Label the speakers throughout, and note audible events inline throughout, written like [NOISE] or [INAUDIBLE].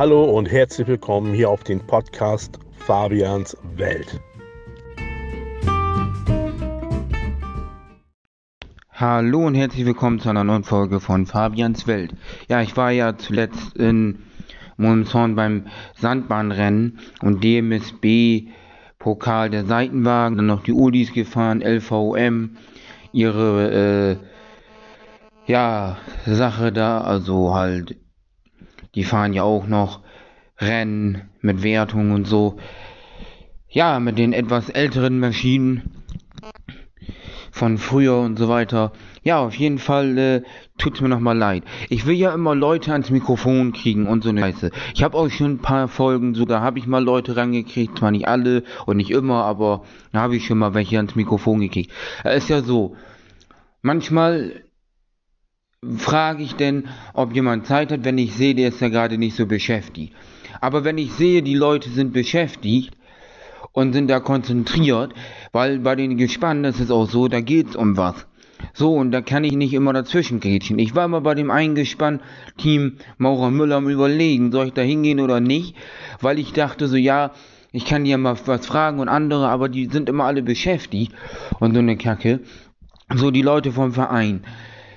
Speaker 1: Hallo und herzlich willkommen hier auf den Podcast Fabians Welt.
Speaker 2: Hallo und herzlich willkommen zu einer neuen Folge von Fabians Welt. Ja, ich war ja zuletzt in Monshorn beim Sandbahnrennen und DMSB Pokal der Seitenwagen, dann noch die Ulis gefahren, LVM, ihre äh, ja, Sache da, also halt, die fahren ja auch noch Rennen mit Wertung und so. Ja, mit den etwas älteren Maschinen von früher und so weiter. Ja, auf jeden Fall äh, tut's mir nochmal leid. Ich will ja immer Leute ans Mikrofon kriegen und so eine Scheiße. Ich habe euch schon ein paar Folgen, sogar habe ich mal Leute rangekriegt, zwar nicht alle und nicht immer, aber da habe ich schon mal welche ans Mikrofon gekriegt. Ist ja so, manchmal frage ich denn, ob jemand Zeit hat, wenn ich sehe, der ist ja gerade nicht so beschäftigt. Aber wenn ich sehe, die Leute sind beschäftigt, und sind da konzentriert, weil bei den Gespannen ist es auch so, da geht's um was. So, und da kann ich nicht immer dazwischen grätschen. Ich war mal bei dem Eingespann-Team Maurer Müller am überlegen, soll ich da hingehen oder nicht, weil ich dachte so, ja, ich kann ja mal was fragen und andere, aber die sind immer alle beschäftigt und so eine Kacke. So, die Leute vom Verein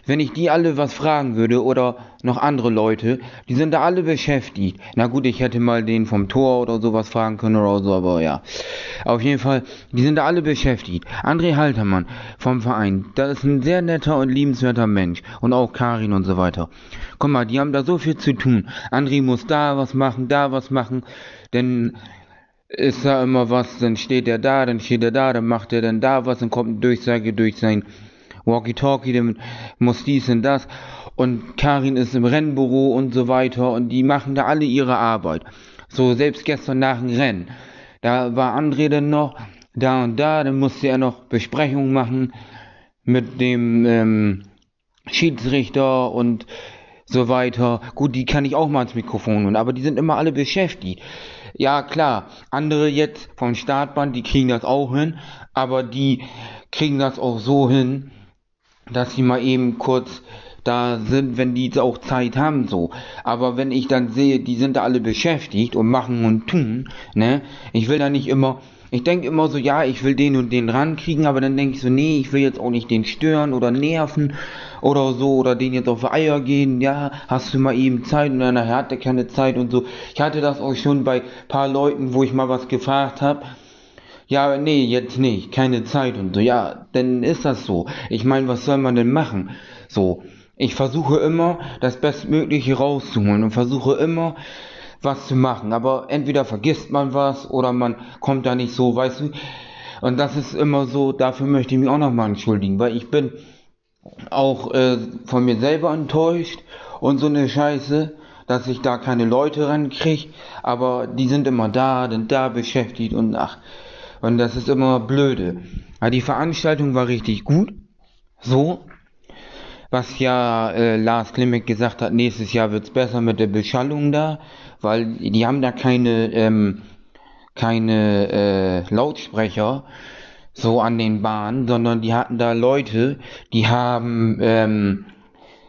Speaker 2: wenn ich die alle was fragen würde oder noch andere Leute, die sind da alle beschäftigt. Na gut, ich hätte mal den vom Tor oder sowas fragen können oder so, aber ja. Auf jeden Fall, die sind da alle beschäftigt. André Haltermann vom Verein, das ist ein sehr netter und liebenswerter Mensch. Und auch Karin und so weiter. Guck mal, die haben da so viel zu tun. André muss da was machen, da was machen, denn ist da immer was, dann steht er da, dann steht er da, dann macht er dann da was, dann kommt eine Durchsage durch sein Walkie-Talkie, der muss dies und das. Und Karin ist im Rennbüro und so weiter. Und die machen da alle ihre Arbeit. So, selbst gestern nach dem Rennen. Da war André dann noch da und da. Dann musste er noch Besprechungen machen mit dem ähm, Schiedsrichter und so weiter. Gut, die kann ich auch mal ins Mikrofon holen, aber die sind immer alle beschäftigt. Ja, klar, andere jetzt vom Startband, die kriegen das auch hin, aber die kriegen das auch so hin, dass sie mal eben kurz da sind, wenn die auch Zeit haben, so. Aber wenn ich dann sehe, die sind da alle beschäftigt und machen und tun, ne, ich will da nicht immer, ich denke immer so, ja, ich will den und den rankriegen, aber dann denke ich so, nee, ich will jetzt auch nicht den stören oder nerven oder so oder den jetzt auf Eier gehen, ja, hast du mal eben Zeit und dann hat er keine Zeit und so. Ich hatte das auch schon bei paar Leuten, wo ich mal was gefragt habe ja, nee, jetzt nicht, keine Zeit und so, ja, dann ist das so. Ich meine, was soll man denn machen? So, ich versuche immer, das Bestmögliche rauszuholen und versuche immer, was zu machen. Aber entweder vergisst man was oder man kommt da nicht so, weißt du. Und das ist immer so, dafür möchte ich mich auch nochmal entschuldigen, weil ich bin auch äh, von mir selber enttäuscht und so eine Scheiße, dass ich da keine Leute rankriege, aber die sind immer da, sind da beschäftigt und ach, und das ist immer blöde. Aber die Veranstaltung war richtig gut. So. Was ja äh, Lars Klimek gesagt hat, nächstes Jahr wird's besser mit der Beschallung da, weil die haben da keine, ähm, keine äh, Lautsprecher so an den Bahnen, sondern die hatten da Leute, die haben ähm,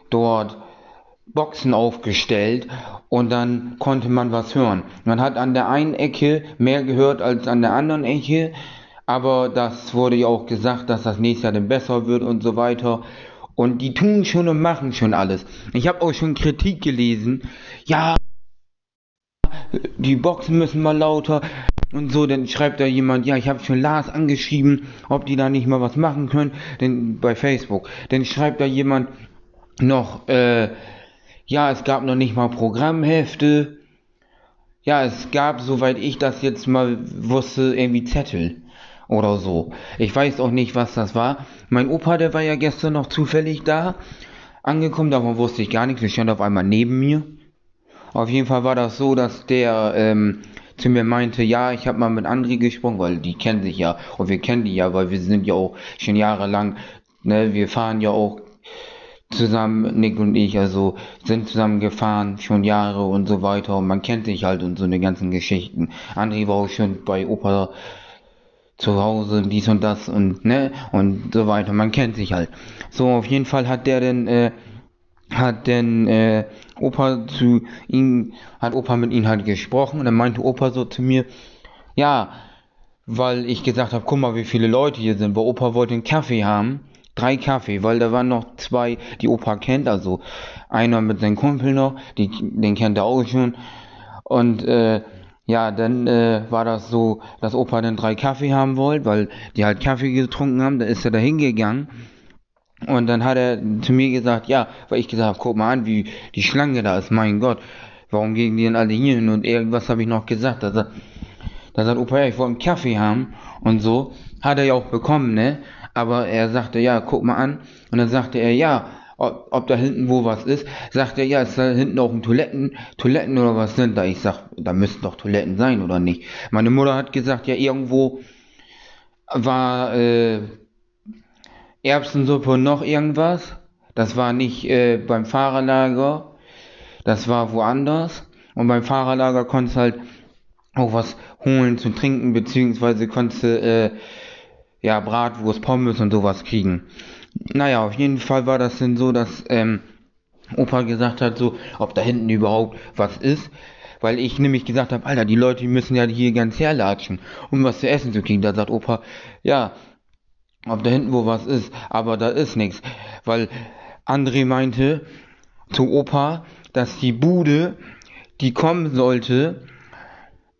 Speaker 2: dort Boxen aufgestellt und dann konnte man was hören. Man hat an der einen Ecke mehr gehört als an der anderen Ecke, aber das wurde ja auch gesagt, dass das nächste Jahr dann besser wird und so weiter. Und die tun schon und machen schon alles. Ich habe auch schon Kritik gelesen. Ja, die Boxen müssen mal lauter und so, dann schreibt da jemand, ja, ich habe schon Lars angeschrieben, ob die da nicht mal was machen können, denn bei Facebook. Dann schreibt da jemand noch, äh, ja, es gab noch nicht mal Programmhefte. Ja, es gab, soweit ich das jetzt mal wusste, irgendwie Zettel oder so. Ich weiß auch nicht, was das war. Mein Opa, der war ja gestern noch zufällig da angekommen, davon wusste ich gar nichts. Er stand auf einmal neben mir. Auf jeden Fall war das so, dass der ähm, zu mir meinte, ja, ich habe mal mit André gesprochen, weil die kennen sich ja und wir kennen die ja, weil wir sind ja auch schon jahrelang, ne, wir fahren ja auch zusammen, Nick und ich, also sind zusammen gefahren, schon Jahre und so weiter und man kennt sich halt und so eine ganzen Geschichten. André war auch schon bei Opa zu Hause, dies und das und ne, und so weiter, man kennt sich halt. So, auf jeden Fall hat der dann, äh, hat denn äh, Opa zu ihm, hat Opa mit ihm halt gesprochen und dann meinte Opa so zu mir, ja, weil ich gesagt habe, guck mal, wie viele Leute hier sind, weil Opa wollte einen Kaffee haben, drei Kaffee, weil da waren noch zwei, die Opa kennt, also einer mit seinem Kumpel noch, die, den kennt er auch schon und äh, ja, dann äh, war das so, dass Opa dann drei Kaffee haben wollte, weil die halt Kaffee getrunken haben, da ist er da hingegangen und dann hat er zu mir gesagt, ja, weil ich gesagt habe, guck mal an, wie die Schlange da ist, mein Gott, warum gehen die denn alle hier hin? Und irgendwas habe ich noch gesagt. Da sagt, da sagt Opa, ja, ich wollte einen Kaffee haben und so. Hat er ja auch bekommen, ne? Aber er sagte, ja, guck mal an. Und dann sagte er, ja, ob, ob da hinten wo was ist. Sagt er, ja, ist da hinten auch ein Toiletten, Toiletten oder was sind da? Ich sag, da müssten doch Toiletten sein, oder nicht? Meine Mutter hat gesagt, ja, irgendwo war, äh, Erbsensuppe und noch irgendwas. Das war nicht äh, beim Fahrerlager, das war woanders. Und beim Fahrerlager konntest halt auch was holen zu trinken, beziehungsweise konntest du äh, ja Bratwurst, Pommes und sowas kriegen. Naja, auf jeden Fall war das dann so, dass ähm, Opa gesagt hat, so, ob da hinten überhaupt was ist. Weil ich nämlich gesagt habe, Alter, die Leute müssen ja hier ganz herlatschen, um was zu essen zu kriegen. Da sagt Opa, ja, ob da hinten wo was ist, aber da ist nichts. Weil André meinte zu Opa, dass die Bude, die kommen sollte,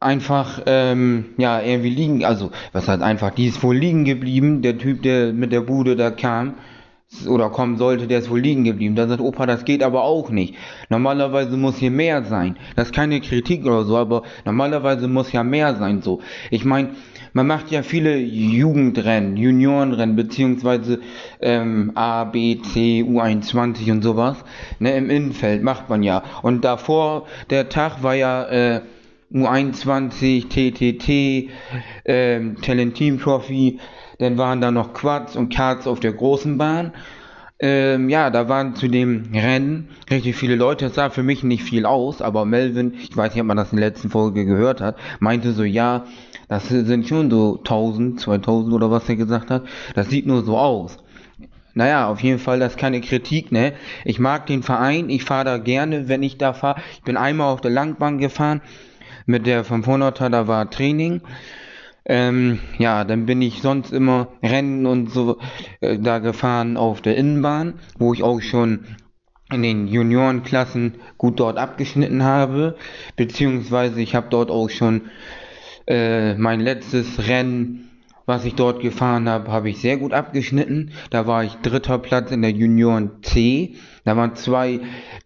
Speaker 2: einfach, ähm, ja, irgendwie liegen, also, was heißt einfach, die ist wohl liegen geblieben, der Typ, der mit der Bude da kam, oder kommen sollte, der ist wohl liegen geblieben. Da sagt Opa, das geht aber auch nicht. Normalerweise muss hier mehr sein. Das ist keine Kritik oder so, aber normalerweise muss ja mehr sein so. Ich meine, man macht ja viele Jugendrennen, Juniorenrennen, beziehungsweise ähm, A, B, C, U21 und sowas. Ne, Im Innenfeld macht man ja. Und davor, der Tag war ja äh, U21, TTT, ähm, Talent Team Trophy, dann waren da noch Quads und Karts auf der großen Bahn. Ähm, ja, da waren zu dem Rennen richtig viele Leute. Es sah für mich nicht viel aus, aber Melvin, ich weiß nicht, ob man das in der letzten Folge gehört hat, meinte so, ja, das sind schon so 1000, 2000 oder was er gesagt hat. Das sieht nur so aus. Naja, auf jeden Fall, das ist keine Kritik, ne? Ich mag den Verein, ich fahre da gerne, wenn ich da fahre. Ich bin einmal auf der Langbahn gefahren mit der 500er, da war Training. Ähm, ja, dann bin ich sonst immer Rennen und so äh, da gefahren auf der Innenbahn, wo ich auch schon in den Juniorenklassen gut dort abgeschnitten habe, beziehungsweise ich habe dort auch schon äh, mein letztes Rennen, was ich dort gefahren habe, habe ich sehr gut abgeschnitten. Da war ich dritter Platz in der Junioren C. Da waren zwei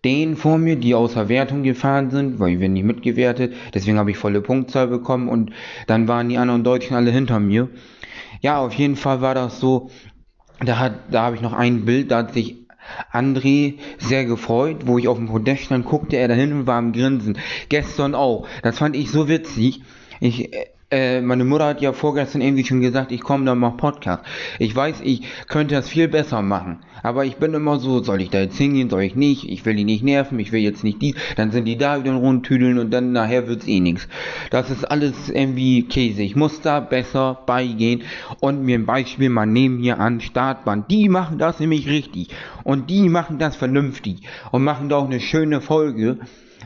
Speaker 2: Dänen vor mir, die außer Wertung gefahren sind, weil bin nicht mitgewertet. Deswegen habe ich volle Punktzahl bekommen und dann waren die anderen Deutschen alle hinter mir. Ja, auf jeden Fall war das so. Da hat, da habe ich noch ein Bild, da hat sich André sehr gefreut, wo ich auf dem Podest stand, guckte er dahin und war am Grinsen. Gestern auch. Das fand ich so witzig. Ich, äh, meine Mutter hat ja vorgestern irgendwie schon gesagt, ich komme da mal Podcast. Ich weiß, ich könnte das viel besser machen. Aber ich bin immer so, soll ich da jetzt hingehen, soll ich nicht? Ich will die nicht nerven, ich will jetzt nicht die. Dann sind die da wieder rundtüdeln und dann nachher wird's eh nichts. Das ist alles irgendwie Käse. Ich muss da besser beigehen und mir ein Beispiel mal nehmen hier an Startband. Die machen das nämlich richtig. Und die machen das vernünftig. Und machen da auch eine schöne Folge.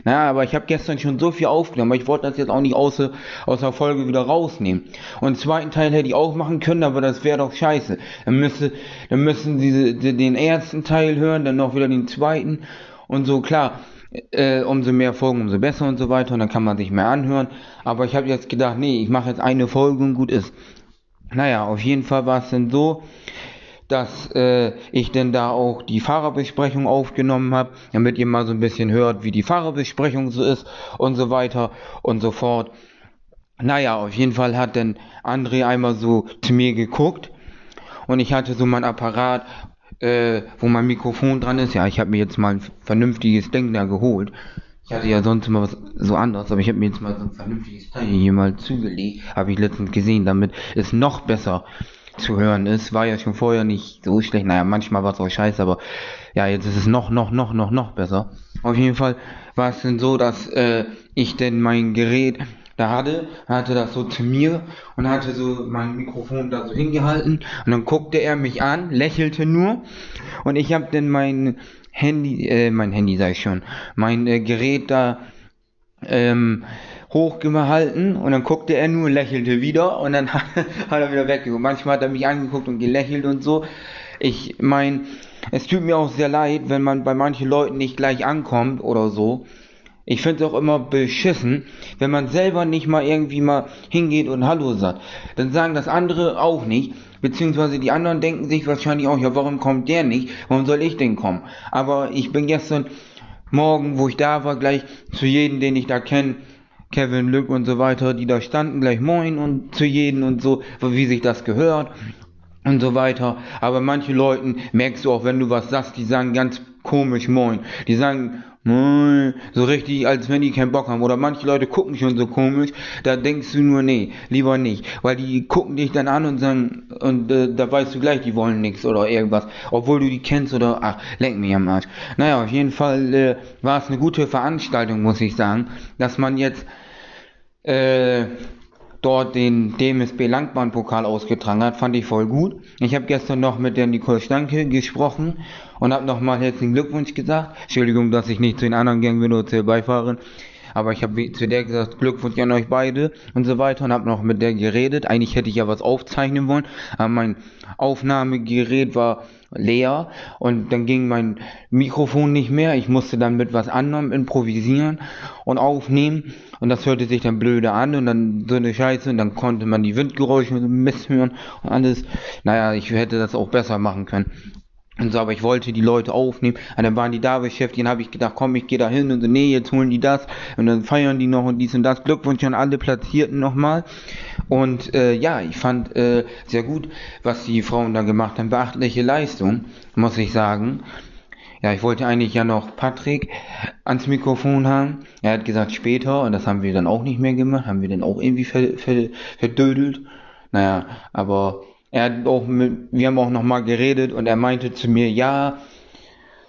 Speaker 2: Na, aber ich habe gestern schon so viel aufgenommen, aber ich wollte das jetzt auch nicht aus, aus der Folge wieder rausnehmen. Und den zweiten Teil hätte ich auch machen können, aber das wäre doch scheiße. Dann müsste, dann müssen sie den ersten Teil hören, dann noch wieder den zweiten und so, klar. Äh, umso mehr Folgen, umso besser und so weiter und dann kann man sich mehr anhören. Aber ich habe jetzt gedacht, nee, ich mache jetzt eine Folge und gut ist. Naja, auf jeden Fall war es dann so, dass äh, ich denn da auch die Fahrerbesprechung aufgenommen habe, damit ihr mal so ein bisschen hört, wie die Fahrerbesprechung so ist und so weiter und so fort. Naja, auf jeden Fall hat denn André einmal so zu mir geguckt und ich hatte so mein Apparat, äh, wo mein Mikrofon dran ist. Ja, ich habe mir jetzt mal ein vernünftiges Ding da geholt. Ich hatte ja sonst immer was so anderes, aber ich habe mir jetzt mal so ein vernünftiges Teil hier mal zugelegt. Habe ich letztens gesehen, damit es noch besser zu hören ist. War ja schon vorher nicht so schlecht. Naja, manchmal war es auch scheiße, aber ja, jetzt ist es noch, noch, noch, noch, noch besser. Auf jeden Fall war es denn so, dass äh, ich denn mein Gerät da hatte, hatte das so zu mir und hatte so mein Mikrofon da so hingehalten und dann guckte er mich an, lächelte nur und ich habe dann mein Handy, äh, mein Handy ich schon, mein äh, Gerät da ähm, hochgehalten und dann guckte er nur, lächelte wieder und dann [LAUGHS] hat, er wieder weggeguckt. Manchmal hat er mich angeguckt und gelächelt und so. Ich meine, es tut mir auch sehr leid, wenn man bei manchen Leuten nicht gleich ankommt oder so. Ich finde es auch immer beschissen, wenn man selber nicht mal irgendwie mal hingeht und Hallo sagt. Dann sagen das andere auch nicht, beziehungsweise die anderen denken sich wahrscheinlich auch, ja, warum kommt der nicht? Warum soll ich denn kommen? Aber ich bin gestern Morgen, wo ich da war, gleich zu jedem, den ich da kenne, Kevin Lück und so weiter, die da standen, gleich moin und zu jedem und so, wie sich das gehört und so weiter. Aber manche Leuten merkst du auch, wenn du was sagst, die sagen ganz komisch moin. Die sagen moin, so richtig, als wenn die keinen Bock haben. Oder manche Leute gucken schon so komisch, da denkst du nur, nee, lieber nicht. Weil die gucken dich dann an und sagen, und äh, da weißt du gleich, die wollen nichts oder irgendwas. Obwohl du die kennst oder, ach, lenk mich am Arsch. Naja, auf jeden Fall äh, war es eine gute Veranstaltung, muss ich sagen, dass man jetzt äh, dort den DMSB Langbahnpokal ausgetragen hat, fand ich voll gut. Ich habe gestern noch mit der Nicole Stanke gesprochen und habe nochmal herzlichen Glückwunsch gesagt. Entschuldigung, dass ich nicht zu den anderen gegangen bin oder zu der Beifahrerin. Aber ich habe zu der gesagt, Glückwunsch an euch beide und so weiter und habe noch mit der geredet. Eigentlich hätte ich ja was aufzeichnen wollen, aber mein Aufnahmegerät war leer und dann ging mein Mikrofon nicht mehr. Ich musste dann mit was anderem improvisieren und aufnehmen und das hörte sich dann blöde an und dann so eine Scheiße und dann konnte man die Windgeräusche misshören und alles. Naja, ich hätte das auch besser machen können. Und so, aber ich wollte die Leute aufnehmen. Und dann waren die da beschäftigt. Dann habe ich gedacht, komm, ich gehe da hin. Und so, nee, jetzt holen die das. Und dann feiern die noch und dies und das. Glückwunsch an alle Platzierten nochmal. Und äh, ja, ich fand äh, sehr gut, was die Frauen da gemacht haben. Beachtliche Leistung, muss ich sagen. Ja, ich wollte eigentlich ja noch Patrick ans Mikrofon haben. Er hat gesagt später und das haben wir dann auch nicht mehr gemacht. Haben wir dann auch irgendwie ver, ver, verdödelt. Naja, aber er hat auch mit, wir haben auch nochmal geredet und er meinte zu mir, ja,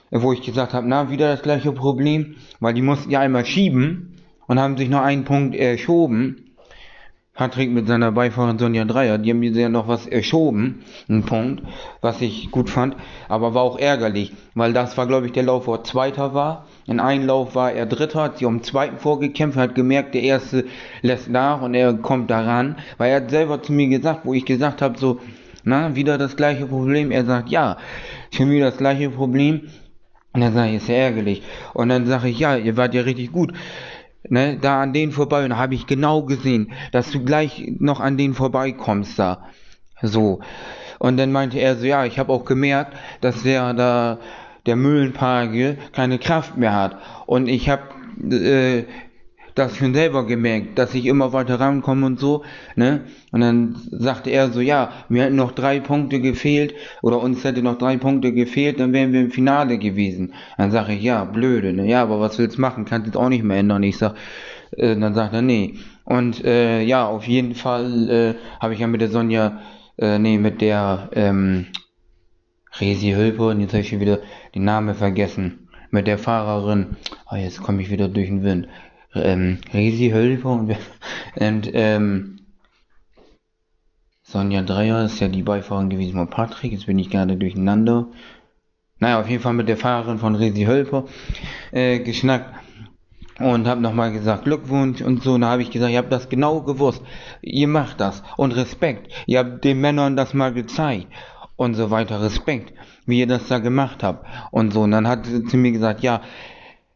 Speaker 2: wo ich gesagt habe, na, wieder das gleiche Problem, weil die mussten ja einmal schieben und haben sich noch einen Punkt erschoben. Patrick mit seiner Beifahrerin Sonja Dreier, die haben mir ja noch was erschoben, einen Punkt, was ich gut fand, aber war auch ärgerlich, weil das war, glaube ich, der Lauf, wo er Zweiter war. In einem Lauf war er Dritter, hat sich um Zweiten vorgekämpft, hat gemerkt, der Erste lässt nach und er kommt daran, weil er hat selber zu mir gesagt, wo ich gesagt habe, so, na, wieder das gleiche Problem. Er sagt, ja, schon wieder das gleiche Problem. Und dann sage ich, ist ja ärgerlich. Und dann sage ich, ja, ihr wart ja richtig gut ne, da an denen vorbei und habe ich genau gesehen, dass du gleich noch an denen vorbeikommst da. So. Und dann meinte er so, ja, ich habe auch gemerkt, dass der da der Mühlenpage keine Kraft mehr hat. Und ich habe äh, das schon selber gemerkt, dass ich immer weiter rankomme und so, ne? Und dann sagte er so, ja, mir hätten noch drei Punkte gefehlt oder uns hätte noch drei Punkte gefehlt, dann wären wir im Finale gewesen. Dann sage ich, ja, blöde, ne? Ja, aber was willst du machen? Kannst jetzt auch nicht mehr ändern. Ich sag, äh, dann sagt er, nee. Und äh, ja, auf jeden Fall äh, habe ich ja mit der Sonja, äh, nee, mit der ähm, Resi Hülper, und jetzt habe ich schon wieder den Namen vergessen, mit der Fahrerin, oh, jetzt komme ich wieder durch den Wind ähm, Resi Hölper und, [LAUGHS] und ähm, Sonja Dreier ist ja die Beifahrerin gewesen von Patrick, jetzt bin ich gerade durcheinander. Naja, auf jeden Fall mit der Fahrerin von Resi Hölper äh, geschnackt und habe nochmal gesagt Glückwunsch und so. Und da habe ich gesagt, ihr habt das genau gewusst. Ihr macht das und Respekt. Ihr habt den Männern das mal gezeigt und so weiter. Respekt, wie ihr das da gemacht habt und so. Und dann hat sie zu mir gesagt, ja,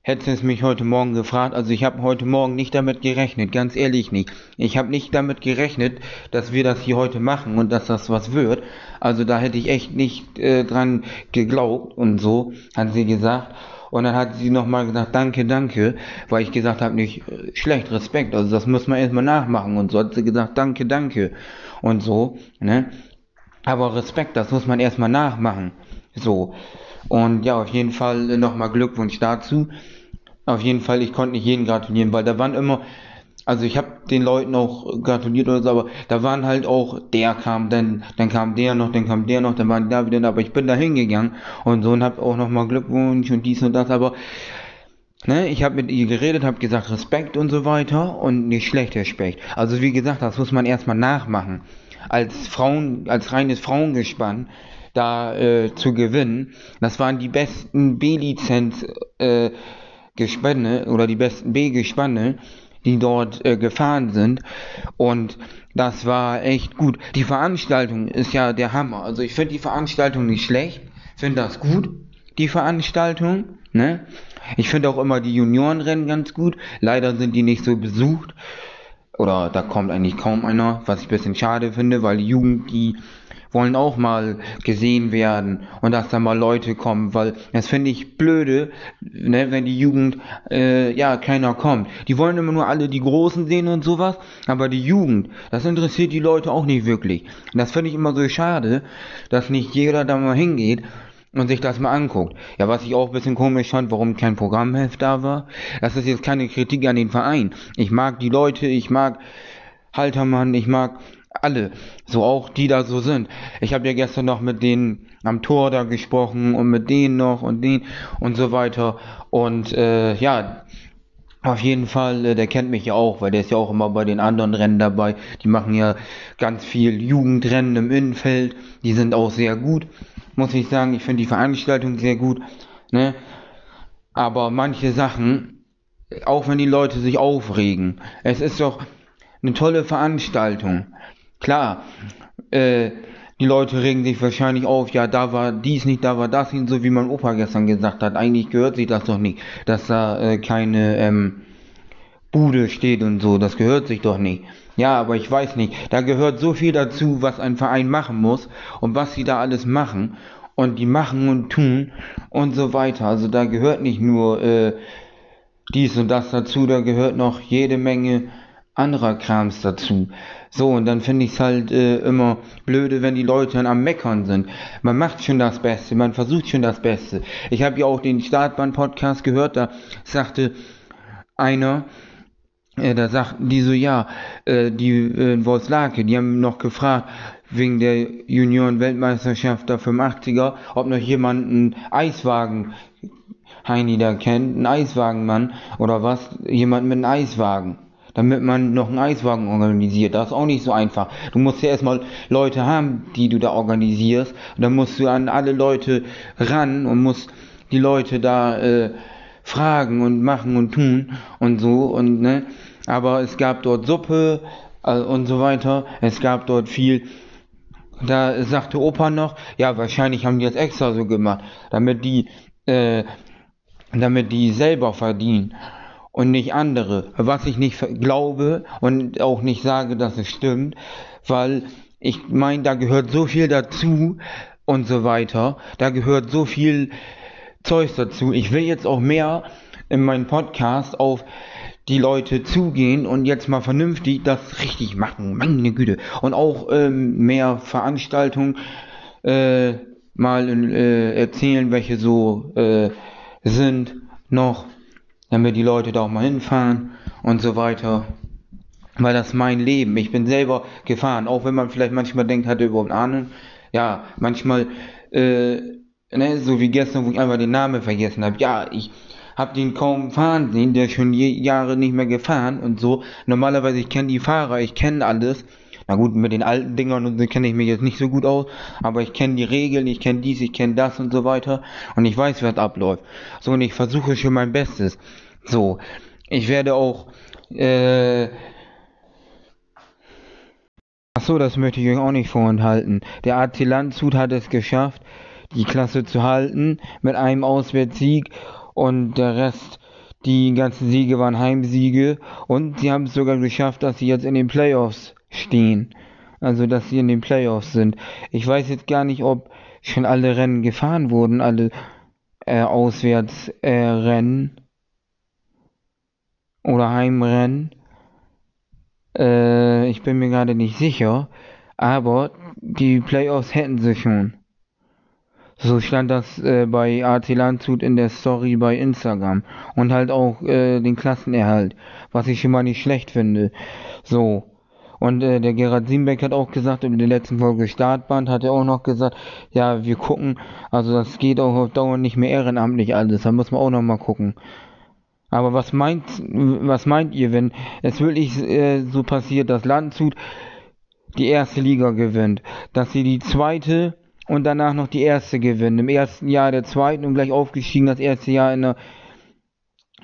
Speaker 2: Hätte es mich heute Morgen gefragt, also ich habe heute Morgen nicht damit gerechnet, ganz ehrlich nicht. Ich habe nicht damit gerechnet, dass wir das hier heute machen und dass das was wird. Also da hätte ich echt nicht äh, dran geglaubt und so, hat sie gesagt. Und dann hat sie nochmal gesagt, danke, danke, weil ich gesagt habe, nicht äh, schlecht, Respekt, also das muss man erstmal nachmachen. Und so hat sie gesagt, danke, danke und so, ne. Aber Respekt, das muss man erstmal nachmachen. So. Und ja, auf jeden Fall nochmal Glückwunsch dazu. Auf jeden Fall, ich konnte nicht jeden gratulieren, weil da waren immer, also ich habe den Leuten auch gratuliert oder so, aber da waren halt auch, der kam, dann, dann kam der noch, dann kam der noch, dann waren da wieder, aber ich bin da hingegangen und so und hab auch nochmal Glückwunsch und dies und das, aber Ne, ich habe mit ihr geredet, habe gesagt Respekt und so weiter und nicht schlechter Respekt. Also wie gesagt, das muss man erstmal nachmachen. Als Frauen, als reines Frauengespann da äh, zu gewinnen. Das waren die besten B-Lizenz äh, Gespanne oder die besten B-Gespanne, die dort äh, gefahren sind. Und das war echt gut. Die Veranstaltung ist ja der Hammer. Also ich finde die Veranstaltung nicht schlecht. Finde das gut, die Veranstaltung. Ne? Ich finde auch immer die Juniorenrennen ganz gut. Leider sind die nicht so besucht. Oder da kommt eigentlich kaum einer, was ich ein bisschen schade finde, weil die Jugend, die wollen auch mal gesehen werden und dass da mal Leute kommen, weil das finde ich blöde, ne, wenn die Jugend, äh, ja, keiner kommt. Die wollen immer nur alle die Großen sehen und sowas, aber die Jugend, das interessiert die Leute auch nicht wirklich. Und das finde ich immer so schade, dass nicht jeder da mal hingeht und sich das mal anguckt. Ja, was ich auch ein bisschen komisch fand, warum kein Programmheft da war, das ist jetzt keine Kritik an den Verein. Ich mag die Leute, ich mag Haltermann, ich mag alle, so auch die da so sind. Ich habe ja gestern noch mit denen am Tor da gesprochen und mit denen noch und den und so weiter. Und äh, ja, auf jeden Fall, äh, der kennt mich ja auch, weil der ist ja auch immer bei den anderen Rennen dabei. Die machen ja ganz viel Jugendrennen im Innenfeld. Die sind auch sehr gut, muss ich sagen. Ich finde die Veranstaltung sehr gut. Ne? Aber manche Sachen, auch wenn die Leute sich aufregen, es ist doch eine tolle Veranstaltung. Klar, äh, die Leute regen sich wahrscheinlich auf, ja, da war dies nicht, da war das nicht, so wie mein Opa gestern gesagt hat. Eigentlich gehört sich das doch nicht, dass da äh, keine ähm, Bude steht und so, das gehört sich doch nicht. Ja, aber ich weiß nicht, da gehört so viel dazu, was ein Verein machen muss und was sie da alles machen und die machen und tun und so weiter. Also da gehört nicht nur äh, dies und das dazu, da gehört noch jede Menge anderer Krams dazu. So, und dann finde ich es halt äh, immer blöde, wenn die Leute dann am Meckern sind. Man macht schon das Beste, man versucht schon das Beste. Ich habe ja auch den Startbahn-Podcast gehört, da sagte einer, äh, da sagten die so, ja, äh, die äh, Wolfslake, die haben noch gefragt, wegen der Junioren-Weltmeisterschaft der 85er, ob noch jemand einen Eiswagen Heini da kennt, einen Eiswagenmann oder was, jemand mit einem Eiswagen damit man noch einen Eiswagen organisiert. Das ist auch nicht so einfach. Du musst ja erstmal Leute haben, die du da organisierst. Und dann musst du an alle Leute ran und musst die Leute da äh, fragen und machen und tun und so und ne. Aber es gab dort Suppe äh, und so weiter. Es gab dort viel. Da sagte Opa noch, ja, wahrscheinlich haben die das extra so gemacht, damit die, äh, damit die selber verdienen und nicht andere. Was ich nicht glaube und auch nicht sage, dass es stimmt, weil ich meine, da gehört so viel dazu und so weiter. Da gehört so viel Zeug dazu. Ich will jetzt auch mehr in meinem Podcast auf die Leute zugehen und jetzt mal vernünftig das richtig machen. Meine Güte. Und auch ähm, mehr Veranstaltungen äh, mal äh, erzählen, welche so äh, sind noch damit die Leute da auch mal hinfahren und so weiter. Weil das mein Leben. Ich bin selber gefahren, auch wenn man vielleicht manchmal denkt, hatte überhaupt Ahnung. Ja, manchmal, äh, ne, so wie gestern, wo ich einfach den Namen vergessen habe. Ja, ich habe den kaum fahren sehen, der schon Jahre nicht mehr gefahren und so. Normalerweise, ich kenne die Fahrer, ich kenne alles. Na gut, mit den alten Dingern und so kenne ich mich jetzt nicht so gut aus, aber ich kenne die Regeln, ich kenne dies, ich kenne das und so weiter und ich weiß, was abläuft. So, und ich versuche schon mein Bestes. So, ich werde auch, äh, Achso, das möchte ich euch auch nicht vorenthalten. Der AC Landshut hat es geschafft, die Klasse zu halten mit einem Auswärtssieg und der Rest, die ganzen Siege waren Heimsiege und sie haben es sogar geschafft, dass sie jetzt in den Playoffs stehen. Also, dass sie in den Playoffs sind. Ich weiß jetzt gar nicht, ob schon alle Rennen gefahren wurden, alle äh, Auswärtsrennen äh, oder Heimrennen. Äh, ich bin mir gerade nicht sicher. Aber die Playoffs hätten sie schon. So stand das äh, bei AT Landshut in der Story bei Instagram. Und halt auch äh, den Klassenerhalt. Was ich mal nicht schlecht finde. So. Und äh, der Gerhard Siembeck hat auch gesagt, in der letzten Folge Startband hat er auch noch gesagt, ja, wir gucken, also das geht auch auf Dauer nicht mehr ehrenamtlich alles, da muss man auch noch mal gucken. Aber was meint, was meint ihr, wenn es wirklich äh, so passiert, dass Landshut die erste Liga gewinnt, dass sie die zweite und danach noch die erste gewinnen. Im ersten Jahr der zweiten und gleich aufgestiegen, das erste Jahr in der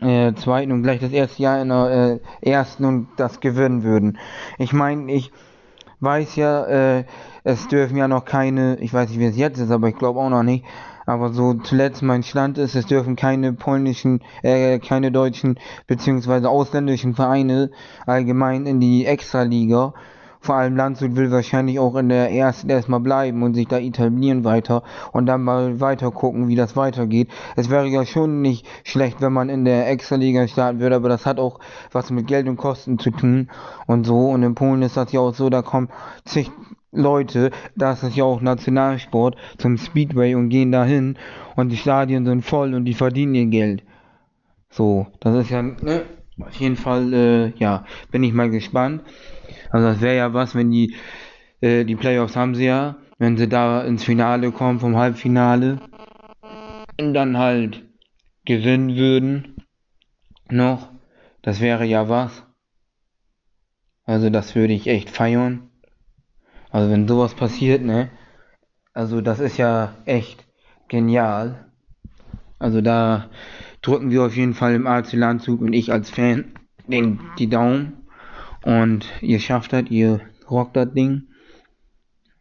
Speaker 2: äh, zweiten und gleich das erste Jahr in der äh, ersten und das gewinnen würden. Ich meine, ich weiß ja, äh, es dürfen ja noch keine, ich weiß nicht, wie es jetzt ist, aber ich glaube auch noch nicht, aber so zuletzt mein Stand ist, es dürfen keine polnischen, äh, keine deutschen beziehungsweise ausländischen Vereine allgemein in die Extraliga vor allem Landshut will wahrscheinlich auch in der ersten erstmal bleiben und sich da etablieren weiter und dann mal weiter gucken, wie das weitergeht. Es wäre ja schon nicht schlecht, wenn man in der Extraliga starten würde, aber das hat auch was mit Geld und Kosten zu tun und so. Und in Polen ist das ja auch so, da kommen zig Leute, das ist ja auch Nationalsport, zum Speedway und gehen dahin und die Stadien sind voll und die verdienen ihr Geld. So, das ist ja, ne? Auf jeden Fall, äh, ja, bin ich mal gespannt. Also das wäre ja was, wenn die, äh, die Playoffs haben sie ja, wenn sie da ins Finale kommen vom Halbfinale und dann halt gewinnen würden noch, das wäre ja was. Also das würde ich echt feiern. Also wenn sowas passiert, ne? Also das ist ja echt genial. Also da drücken wir auf jeden Fall im AC Landzug und ich als Fan den, die Daumen. Und ihr schafft das, ihr rockt das Ding.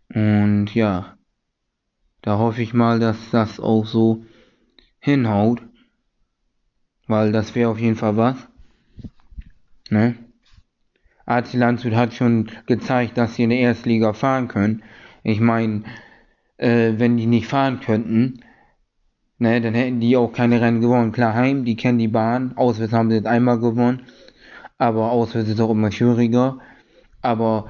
Speaker 2: Und ja, da hoffe ich mal, dass das auch so hinhaut. Weil das wäre auf jeden Fall was. Ne? AC Landshut hat schon gezeigt, dass sie in der Erstliga fahren können. Ich meine, äh, wenn die nicht fahren könnten, ne, dann hätten die auch keine Rennen gewonnen. Klar, Heim, die kennen die Bahn. Auswärts haben sie jetzt einmal gewonnen aber auswärts ist auch immer schwieriger. Aber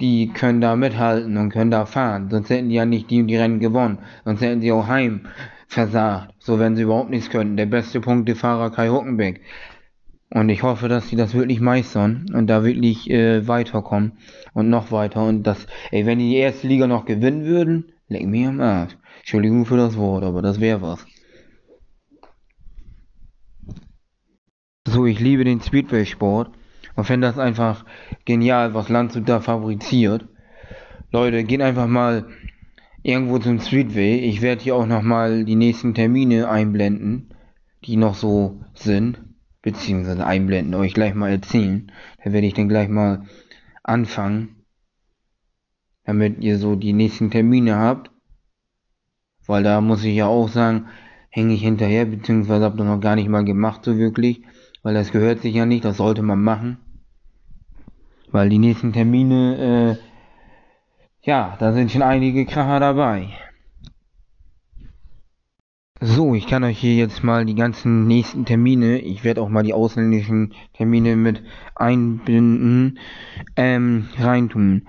Speaker 2: die können da mithalten und können da fahren. Sonst hätten die ja nicht die, die Rennen gewonnen. Sonst hätten sie auch heim versagt. So wenn sie überhaupt nichts könnten. Der beste Punktefahrer Kai Huckenbeck. Und ich hoffe, dass sie das wirklich meistern und da wirklich äh, weiterkommen und noch weiter. Und das, ey, wenn die erste Liga noch gewinnen würden, leck mir am Arsch. Entschuldigung für das Wort, aber das wäre was. So, ich liebe den Speedway-Sport und finde das einfach genial, was Landshut da fabriziert. Leute, geht einfach mal irgendwo zum Speedway. Ich werde hier auch nochmal die nächsten Termine einblenden, die noch so sind. Beziehungsweise einblenden, euch gleich mal erzählen. Da werde ich dann gleich mal anfangen. Damit ihr so die nächsten Termine habt. Weil da muss ich ja auch sagen, hänge ich hinterher, beziehungsweise habe das noch gar nicht mal gemacht so wirklich weil das gehört sich ja nicht, das sollte man machen. Weil die nächsten Termine, äh, ja, da sind schon einige Kracher dabei. So, ich kann euch hier jetzt mal die ganzen nächsten Termine, ich werde auch mal die ausländischen Termine mit einbinden, ähm, reintun.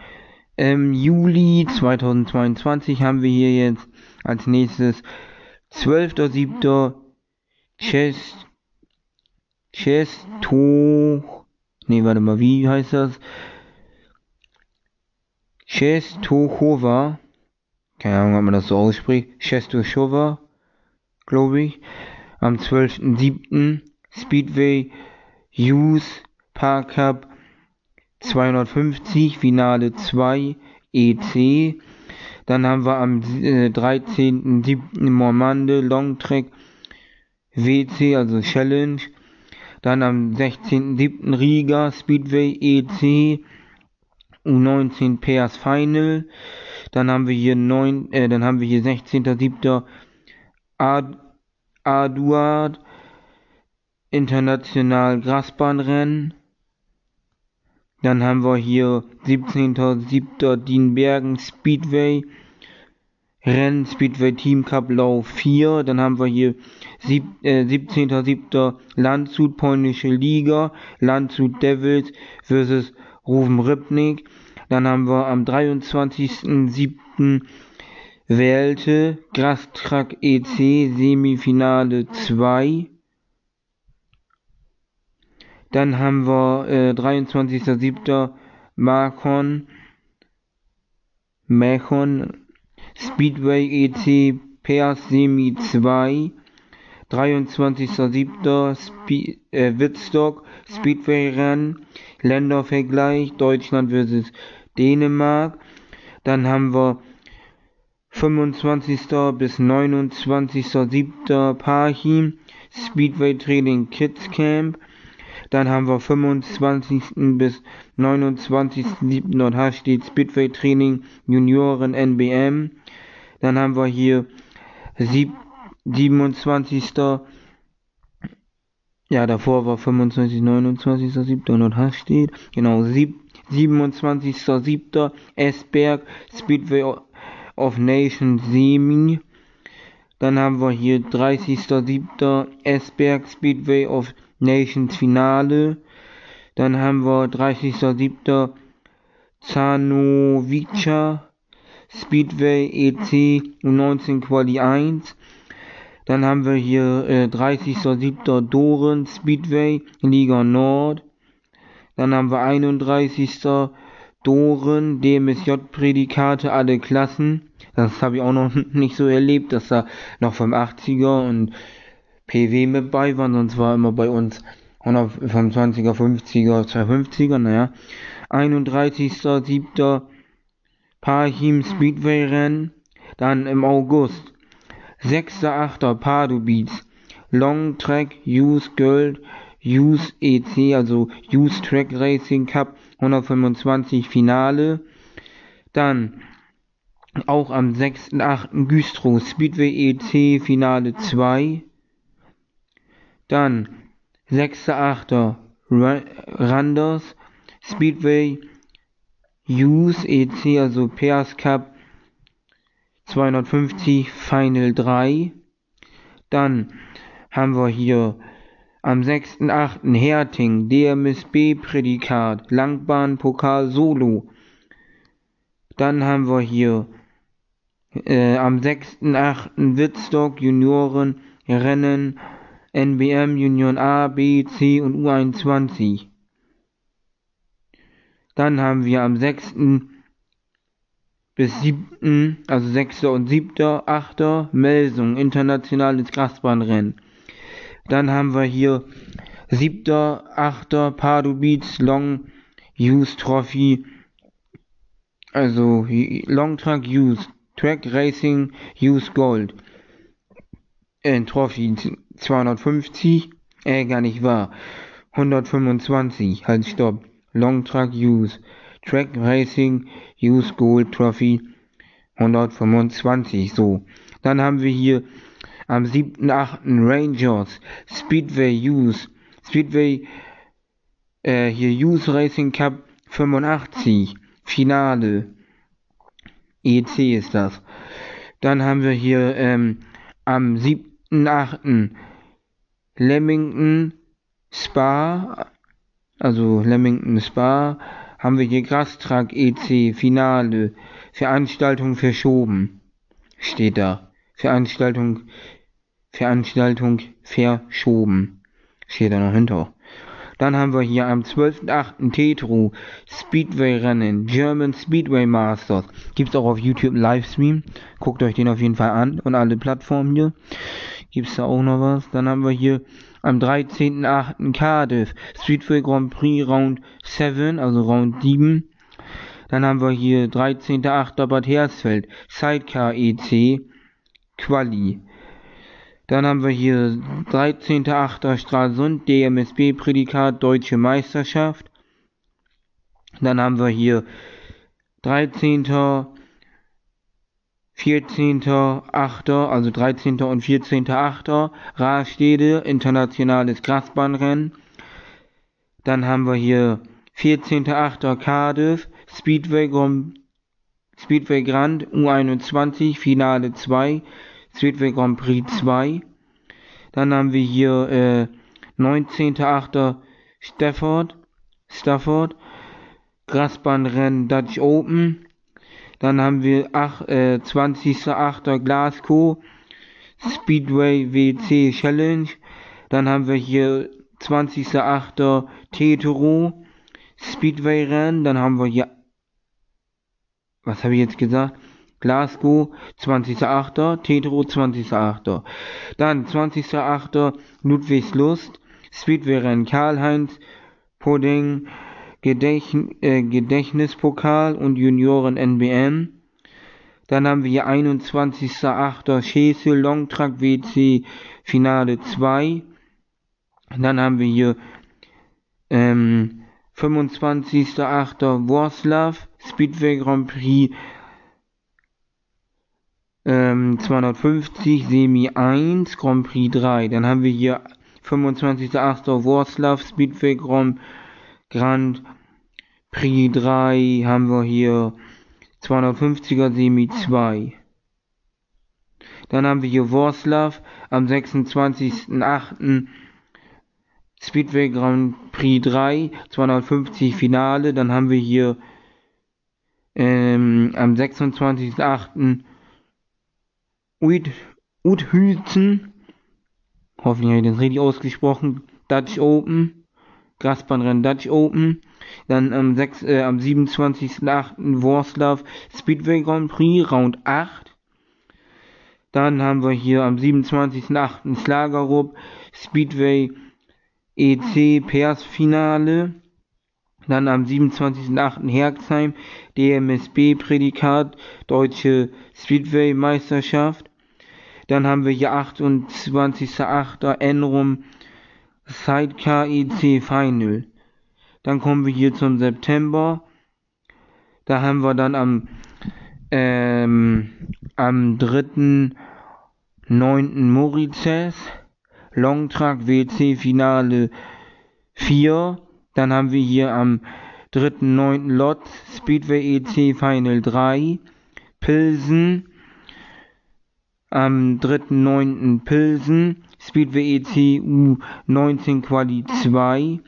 Speaker 2: Im Juli 2022 haben wir hier jetzt als nächstes 12.07. Chess Chesto. Nee, warte mal, wie heißt das? Chestochova. Keine Ahnung, ob man das so ausspricht. Chestochova, glaube ich. Am 12.07. Speedway Youth Park Cup 250, Finale 2 EC. Dann haben wir am äh, 13.07. Mormande Long Track WC, also Challenge. Dann am 16.07. Riga Speedway EC U19 PS Final. Dann haben wir hier 9, äh, dann haben wir hier 16.07. Ad Aduard International Grasbahnrennen. Dann haben wir hier 17.07. Dienbergen Speedway Rennen Speedway Team Cup Lauf 4. Dann haben wir hier sieb, äh, 17.07. Landshut polnische Liga. Landshut Devils versus Ruven Rybnik. Dann haben wir am 23.07. Wählte Grastrak EC Semifinale 2. Dann haben wir äh, 23.07. Markon Mechon Speedway EC Pers Semi 2, 23.07. Spe äh, Wittstock Speedway Rennen, Ländervergleich Deutschland vs Dänemark. Dann haben wir 25. bis 29.07. Parchim Speedway Training Kids Camp. Dann haben wir 25. bis 29.07. Dort steht Speedway Training Junioren NBM. Dann haben wir hier 27. Ja, davor war 25, 29.07. und dort steht, genau, 27.07. Esberg Speedway of Nations Semi. Dann haben wir hier 30.07. Esberg Speedway of Nations Finale. Dann haben wir 30.07. Zanovica Speedway EC U19 Quali 1. Dann haben wir hier äh, 30.07. Doren Speedway Liga Nord. Dann haben wir 31. Doren DMSJ Prädikate alle Klassen. Das habe ich auch noch [LAUGHS] nicht so erlebt, dass da noch vom 80er und PW mit bei waren, sonst war immer bei uns 125er, 50er, 250er, naja. 31.07. Parchim Speedway Rennen. Dann im August 6.8. Pardubice Long Track Use Gold Use EC, also Use Track Racing Cup 125 Finale. Dann auch am 6.8. Güstrow Speedway EC Finale 2. Dann 6.8. Randers Speedway Use EC, also Pairs Cup 250 Final 3. Dann haben wir hier am 6.8. Herting DMSB Prädikat Langbahn Pokal Solo. Dann haben wir hier äh, am 6.8. Wittstock Junioren Rennen NBM Union A, B, C und U21. Dann haben wir am 6. bis 7., also 6. und 7., 8. Melsung, internationales Grasbahnrennen. Dann haben wir hier 7., 8. Pardubice Long Use Trophy, also Long Track Use Track Racing Use Gold. Äh, Trophy 250, äh, gar nicht wahr. 125, halt stopp. Long Track Use. Track Racing Use Gold Trophy 125, so. Dann haben wir hier am 7.8. Rangers Speedway Use. Speedway, äh, hier Use Racing Cup 85. Finale. EC ist das. Dann haben wir hier ähm, am 7.8. Lemmington Spa, also Lemmington Spa, haben wir hier Grastrack EC Finale, Veranstaltung verschoben, steht da. Veranstaltung, Veranstaltung verschoben, steht da noch hinter. Dann haben wir hier am 12.8. Tetro Speedway Rennen, German Speedway Masters. Gibt's auch auf YouTube Livestream. Guckt euch den auf jeden Fall an und alle Plattformen hier. Gibt's da auch noch was? Dann haben wir hier am 13.8. Cardiff Speedway Grand Prix Round 7, also Round 7. Dann haben wir hier 13.8. Bad Hersfeld Sidecar EC Quali. Dann haben wir hier 13.8. Stralsund, DMSB Prädikat Deutsche Meisterschaft. Dann haben wir hier 13. 14.8., also 13. und 14.8. Rastede, internationales Grasbahnrennen. Dann haben wir hier 14.8. Cardiff, Speedway, Speedway Grand U21, Finale 2, Speedway Grand Prix 2. Dann haben wir hier äh, 19.8. Stafford, Stafford, Grasbahnrennen Dutch Open. Dann haben wir äh, 20.8. Glasgow, Speedway WC Challenge. Dann haben wir hier 20.8. Tetero, Speedway Rennen. Dann haben wir hier, was habe ich jetzt gesagt? Glasgow 20.8., Tetro 20.8. Dann 20.8. Ludwigslust, Speedway-Rennen Karl-Heinz, Pudding, Gedächtn äh, Gedächtnispokal und Junioren NBM. Dann haben wir hier 21.08. Schesel Longtrack WC Finale 2. Dann haben wir hier ähm, 25.08. Worslav Speedway Grand Prix ähm, 250 Semi 1 Grand Prix 3. Dann haben wir hier 25.08. Worslav Speedway Grand, Grand Prix 3 haben wir hier 250er Semi 2. Dann haben wir hier Worslav am 26.08. Speedway Grand Prix 3, 250 Finale. Dann haben wir hier ähm, am 26.08. Uthüzen, hoffentlich habe ich das richtig ausgesprochen, Dutch Open, Grasbahnrennen Dutch Open. Dann am, 6, äh, am 27.08. Worslav Speedway Grand Prix, Round 8. Dann haben wir hier am 27.08. Slagerup Speedway EC Pers Finale. Dann am 27.08. Herxheim DMSB Prädikat Deutsche Speedway Meisterschaft. Dann haben wir hier 28.08. Enrum Sidecar EC Final. Dann kommen wir hier zum September. Da haben wir dann am, ähm, am 3.9. Moritzes. Longtrack WC Finale 4. Dann haben wir hier am 3.9. Lot Speedway EC Final 3. Pilsen. Am 3.9. Pilsen. Speedway EC U19 Quali 2.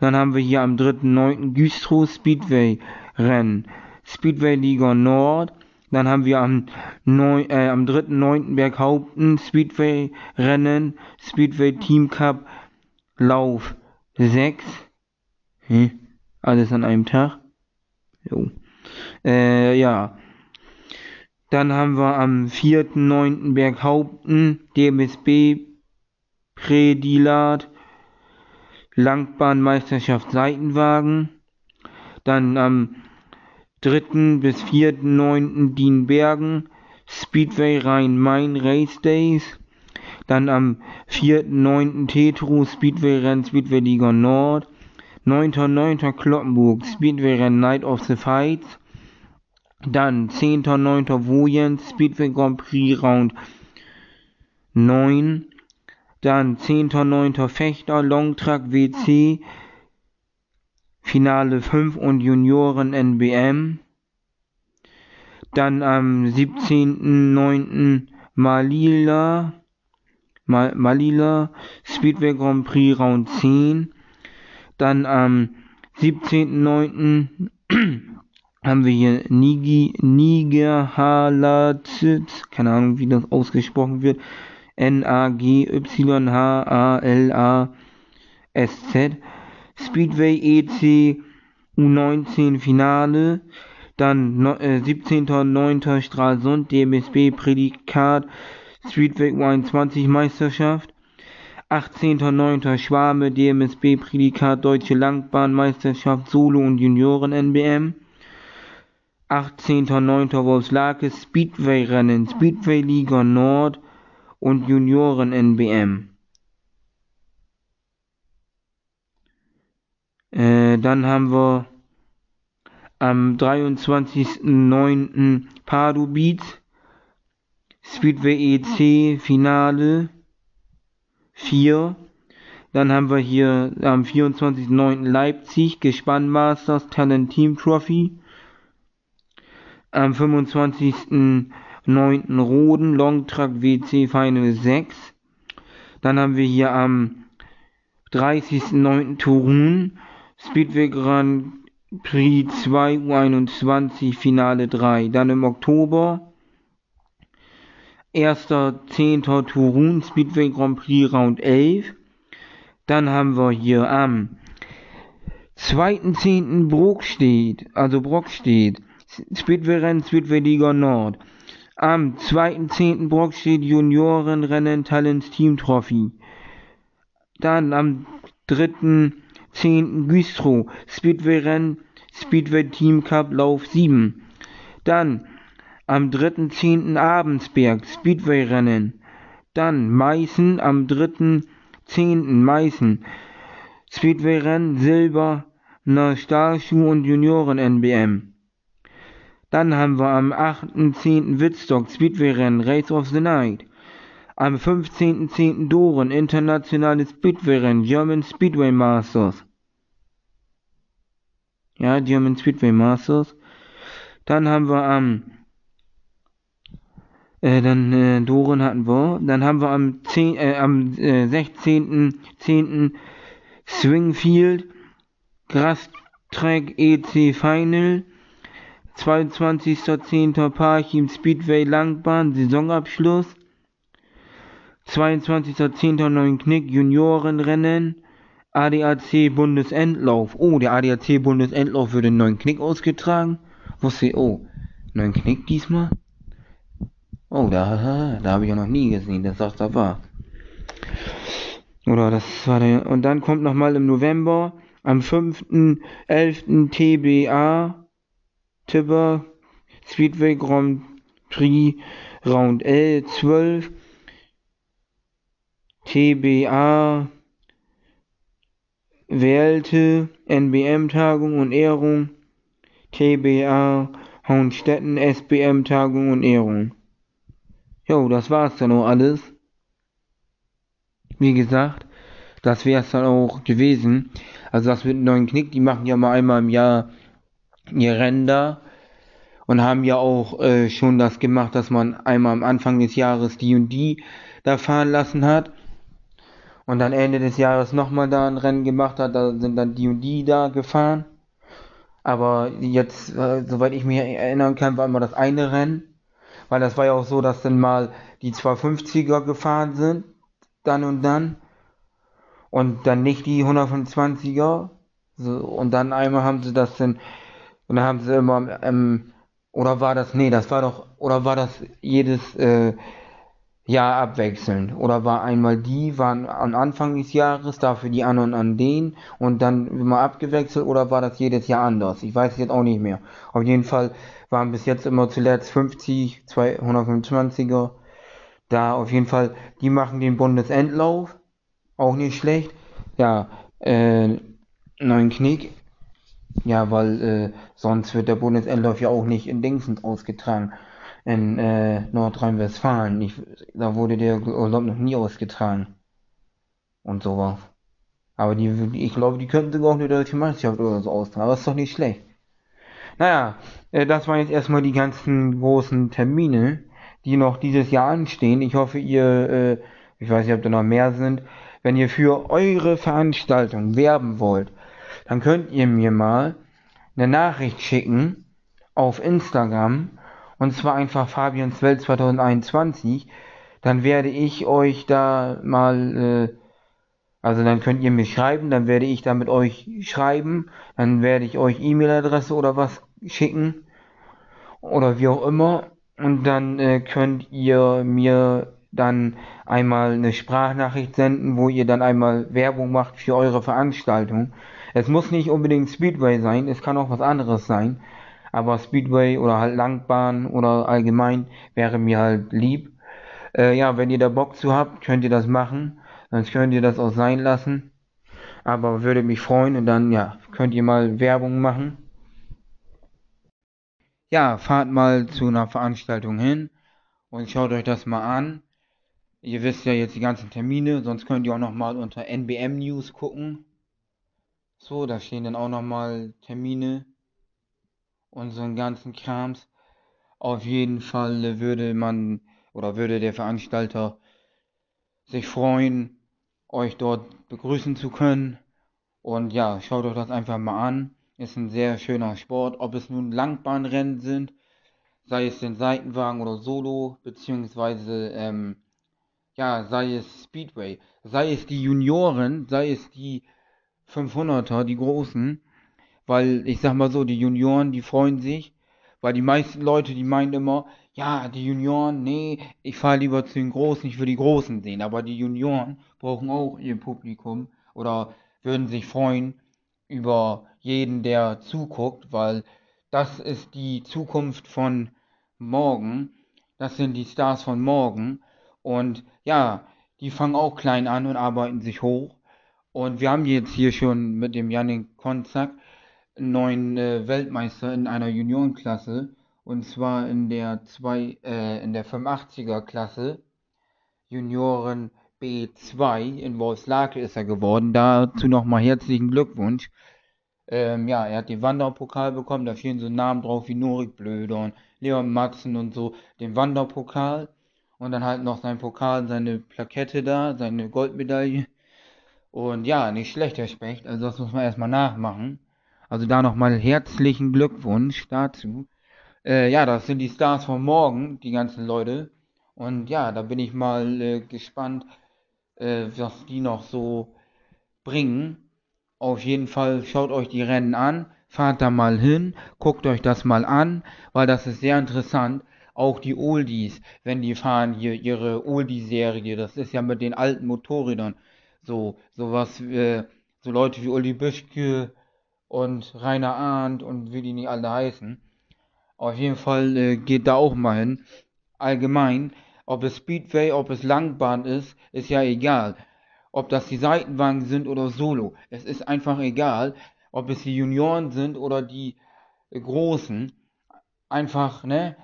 Speaker 2: Dann haben wir hier am 3.9. Güstrow Speedway Rennen. Speedway Liga Nord. Dann haben wir am, äh, am 3.9. Berghaupten Speedway Rennen. Speedway Team Cup Lauf 6. Hm? Alles an einem Tag. Jo. Äh, ja. Dann haben wir am 4.9. Berghaupten DMSB Prädilat Langbahnmeisterschaft Seitenwagen. Dann am 3. bis 4.9. Dienbergen Speedway Rhein-Main Race Days. Dann am 4.9. Tetru Speedway Rennen Speedway Liga Nord. 9.9. Kloppenburg Speedway Rennen Night of the Fights. Dann 10.9. Wojens Speedway Grand Prix Round 9. Dann 10.9. Fechter Longtrack WC Finale 5 und Junioren NBM. Dann am 17.9. Malila Mal Malila Speedway Grand Prix Round 10. Dann am 17.9. [CLEARS THROAT] haben wir hier Nigi, Nigerhalatz, keine Ahnung, wie das ausgesprochen wird. N-A-G-Y-H-A-L-A-S-Z. Speedway EC U19 Finale. Dann äh, 17.09. Stralsund DMSB Prädikat Speedway U21 Meisterschaft. 18.09. Schwame DMSB Prädikat Deutsche Langbahnmeisterschaft Solo und Junioren NBM. 18.09. Wolfslake Speedway Rennen Speedway Liga Nord und Junioren NBM. Äh, dann haben wir am 23.09. Pardubice Speedway EC Finale 4. Dann haben wir hier am 24.09. Leipzig Gespann Masters Talent Team Trophy. Am 25.09. Roden Longtrack WC Final 6. Dann haben wir hier am 30.09. Turun Speedway Grand Prix 2 U21 Finale 3. Dann im Oktober 1.10. Turun Speedway Grand Prix Round 11. Dann haben wir hier am 2.10. Brockstedt, also Brockstedt, Speedway-Rennen, Speedway Liga Nord. Am 2.10. Brockstedt Juniorenrennen Talents Team Trophy. Dann am 3.10. Güstrow, Speedway-Rennen, Speedway Team Cup Lauf 7. Dann am 3.10. Abensberg, Speedway-Rennen. Dann Meißen am 3.10. Meißen, Speedway-Rennen, Silber, na Stahlschuh und Junioren-NBM. Dann haben wir am 8.10. Wittstock, Speedway-Rennen, Race of the Night. Am 15.10. Doren, internationales Speedway-Rennen, German Speedway Masters. Ja, German Speedway Masters. Dann haben wir am äh, dann äh, Doren hatten wir. Dann haben wir am 10, äh, am äh, 16.10. Swingfield Grass Track EC Final. 22.10. Parchim Speedway Langbahn Saisonabschluss. 22.10. Neunknick Juniorenrennen. ADAC Bundesendlauf. Oh, der ADAC Bundesendlauf wird in Neunknick ausgetragen. Wusste ich, oh, Neunknick diesmal? Oh, da, [LAUGHS] da habe ich ja noch nie gesehen, dass das da war. Oder das war der. Und dann kommt nochmal im November am 5.11. TBA Tipper Speedway Grand Prix Round L 12 TBA wählte NBM Tagung und Ehrung TBA Hohenstetten SBM Tagung und Ehrung. Jo, das war's dann auch alles. Wie gesagt, das wär's dann auch gewesen. Also das mit neuen Knick, die machen ja mal einmal im Jahr ihr Rennen und haben ja auch äh, schon das gemacht, dass man einmal am Anfang des Jahres die und die da fahren lassen hat und dann Ende des Jahres nochmal da ein Rennen gemacht hat, da sind dann die und die da gefahren. Aber jetzt, äh, soweit ich mich erinnern kann, war immer das eine Rennen weil das war ja auch so, dass dann mal die 250er gefahren sind, dann und dann, und dann nicht die 125er, so, und dann einmal haben sie das dann, und dann haben sie immer, ähm, oder war das, nee, das war doch, oder war das jedes, äh, Jahr abwechselnd. Oder war einmal die, waren am Anfang des Jahres, dafür die anderen an den und dann immer abgewechselt oder war das jedes Jahr anders? Ich weiß jetzt auch nicht mehr. Auf jeden Fall waren bis jetzt immer zuletzt 50, 225er. Da auf jeden Fall, die machen den Bundesendlauf. Auch nicht schlecht. Ja, äh, neuen Knick. Ja, weil äh, sonst wird der Bundesendlauf ja auch nicht in Dingsens ausgetragen in äh, Nordrhein-Westfalen. Da wurde der Urlaub noch nie ausgetragen. Und sowas. Aber die, ich glaube, die könnten sogar auch eine deutsche Meisterschaft oder so austragen. Aber ist doch nicht schlecht. Naja, äh, das waren jetzt erstmal die ganzen großen Termine, die noch dieses Jahr anstehen. Ich hoffe, ihr, äh, ich weiß nicht, ob da noch mehr sind. Wenn ihr für eure Veranstaltung werben wollt, dann könnt ihr mir mal eine Nachricht schicken auf Instagram und zwar einfach Fabians Welt 2021, dann werde ich euch da mal, äh, also dann könnt ihr mir schreiben, dann werde ich da mit euch schreiben, dann werde ich euch E-Mail-Adresse oder was schicken oder wie auch immer und dann äh, könnt ihr mir dann einmal eine Sprachnachricht senden, wo ihr dann einmal Werbung macht für eure Veranstaltung. Es muss nicht unbedingt Speedway sein, es kann auch was anderes sein aber Speedway oder halt Langbahn oder allgemein wäre mir halt lieb. Äh, ja, wenn ihr da Bock zu habt, könnt ihr das machen. Sonst könnt ihr das auch sein lassen. Aber würde mich freuen und dann, ja, könnt ihr mal Werbung machen. Ja, fahrt mal zu einer Veranstaltung hin und schaut euch das mal an. Ihr wisst ja jetzt die ganzen Termine, sonst könnt ihr auch nochmal unter NBM News gucken. So, da stehen dann auch nochmal Termine unseren ganzen Krams. Auf jeden Fall würde man oder würde der Veranstalter sich freuen, euch dort begrüßen zu können. Und ja, schaut euch das einfach mal an. Ist ein sehr schöner Sport. Ob es nun Langbahnrennen sind, sei es den Seitenwagen oder Solo, beziehungsweise ähm, ja, sei es Speedway, sei es die Junioren, sei es die 500er, die großen, weil ich sag mal so, die Junioren, die freuen sich, weil die meisten Leute, die meinen immer, ja, die Junioren, nee, ich fahre lieber zu den Großen, ich will die Großen sehen. Aber die Junioren brauchen auch ihr Publikum oder würden sich freuen über jeden, der zuguckt, weil das ist die Zukunft von morgen. Das sind die Stars von morgen. Und ja, die fangen auch klein an und arbeiten sich hoch. Und wir haben jetzt hier schon mit dem Janik Konzak einen neuen äh, Weltmeister in einer Juniorenklasse. Und zwar in der, zwei, äh, in der 85er Klasse. Junioren B2 in Wolfslake ist er geworden. Dazu nochmal herzlichen Glückwunsch. Ähm, ja, er hat den Wanderpokal bekommen, da stehen so Namen drauf wie Norik Blöder und Leon Matzen und so. Den Wanderpokal und dann halt noch sein Pokal, seine Plakette da, seine Goldmedaille. Und ja, nicht schlecht, Herr Specht. Also das muss man erstmal nachmachen. Also da nochmal herzlichen Glückwunsch dazu. Äh, ja, das sind die Stars von morgen, die ganzen Leute. Und ja, da bin ich mal äh, gespannt, äh, was die noch so bringen. Auf jeden Fall schaut euch die Rennen an, fahrt da mal hin, guckt euch das mal an, weil das ist sehr interessant. Auch die Oldies, wenn die fahren hier ihre Oldie-Serie, das ist ja mit den alten Motorrädern so, sowas, äh, so Leute wie Uli Büschke und Rainer Arndt und wie die nicht alle heißen. Auf jeden Fall äh, geht da auch mal hin. Allgemein, ob es Speedway, ob es Langbahn ist, ist ja egal ob das die Seitenwagen sind oder Solo. Es ist einfach egal, ob es die Junioren sind oder die äh, Großen. Einfach, ne?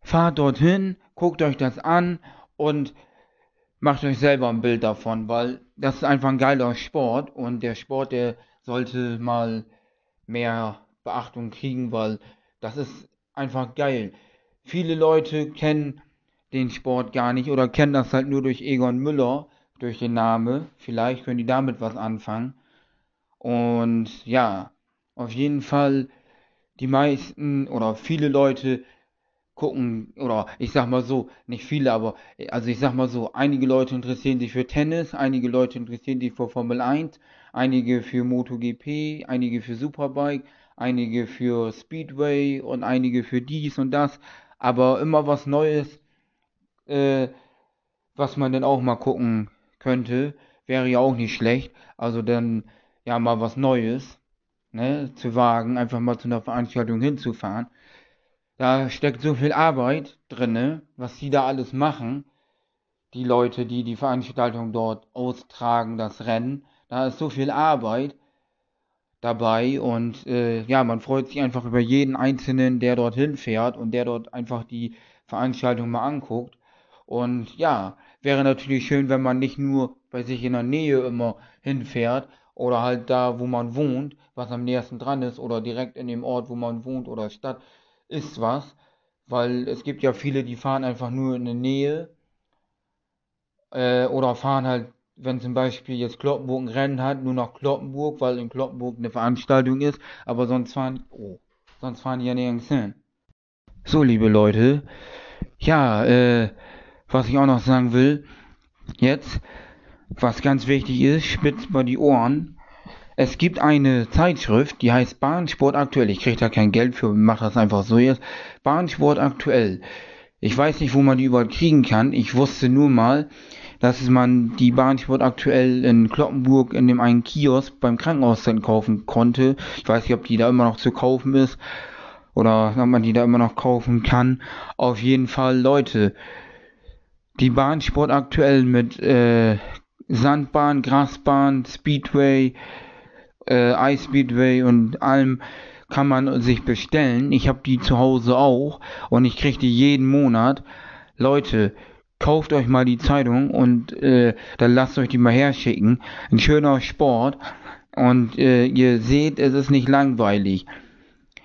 Speaker 2: Fahrt dorthin, guckt euch das an und macht euch selber ein Bild davon, weil das ist einfach ein geiler Sport und der Sport, der sollte mal mehr Beachtung kriegen, weil das ist einfach geil. Viele Leute kennen den Sport gar nicht oder kennen das halt nur durch Egon Müller durch den Namen. Vielleicht können die damit was anfangen. Und ja, auf jeden Fall die meisten oder viele Leute gucken, oder ich sag mal so, nicht viele, aber also ich sag mal so, einige Leute interessieren sich für Tennis, einige Leute interessieren sich für Formel 1, einige für MotoGP, einige für Superbike, einige für Speedway und einige für dies und das, aber immer was Neues, äh, was man dann auch mal gucken könnte, wäre ja auch nicht schlecht. Also dann ja mal was Neues, ne, zu wagen, einfach mal zu einer Veranstaltung hinzufahren. Da steckt so viel Arbeit drinne, was die da alles machen. Die Leute, die die Veranstaltung dort austragen, das Rennen, da ist so viel Arbeit dabei und äh, ja, man freut sich einfach über jeden Einzelnen, der dorthin fährt und der dort einfach die Veranstaltung mal anguckt. Und ja, wäre natürlich schön, wenn man nicht nur bei sich in der Nähe immer hinfährt oder halt da, wo man wohnt, was am nächsten dran ist oder direkt in dem Ort, wo man wohnt oder Stadt, ist was. Weil es gibt ja viele, die fahren einfach nur in der Nähe äh, oder fahren halt, wenn zum Beispiel jetzt Kloppenburg ein Rennen hat, nur nach Kloppenburg, weil in Kloppenburg eine Veranstaltung ist, aber sonst fahren, oh, sonst fahren die ja nirgends hin. So, liebe Leute, ja, äh, was ich auch noch sagen will, jetzt, was ganz wichtig ist, spitzt mal die Ohren. Es gibt eine Zeitschrift, die heißt Bahnsport aktuell. Ich kriege da kein Geld für, mach das einfach so jetzt. Bahnsport aktuell. Ich weiß nicht, wo man die überall kriegen kann. Ich wusste nur mal, dass man die Bahnsport aktuell in Kloppenburg in dem einen Kiosk beim Krankenhaus dann kaufen konnte. Ich weiß nicht, ob die da immer noch zu kaufen ist oder ob man die da immer noch kaufen kann. Auf jeden Fall, Leute, die Bahnsport aktuell mit äh, Sandbahn, Grasbahn, Speedway, äh, Ice und allem kann man sich bestellen. Ich habe die zu Hause auch und ich kriege die jeden Monat. Leute, kauft euch mal die Zeitung und äh, dann lasst euch die mal herschicken. Ein schöner Sport und äh, ihr seht, es ist nicht langweilig.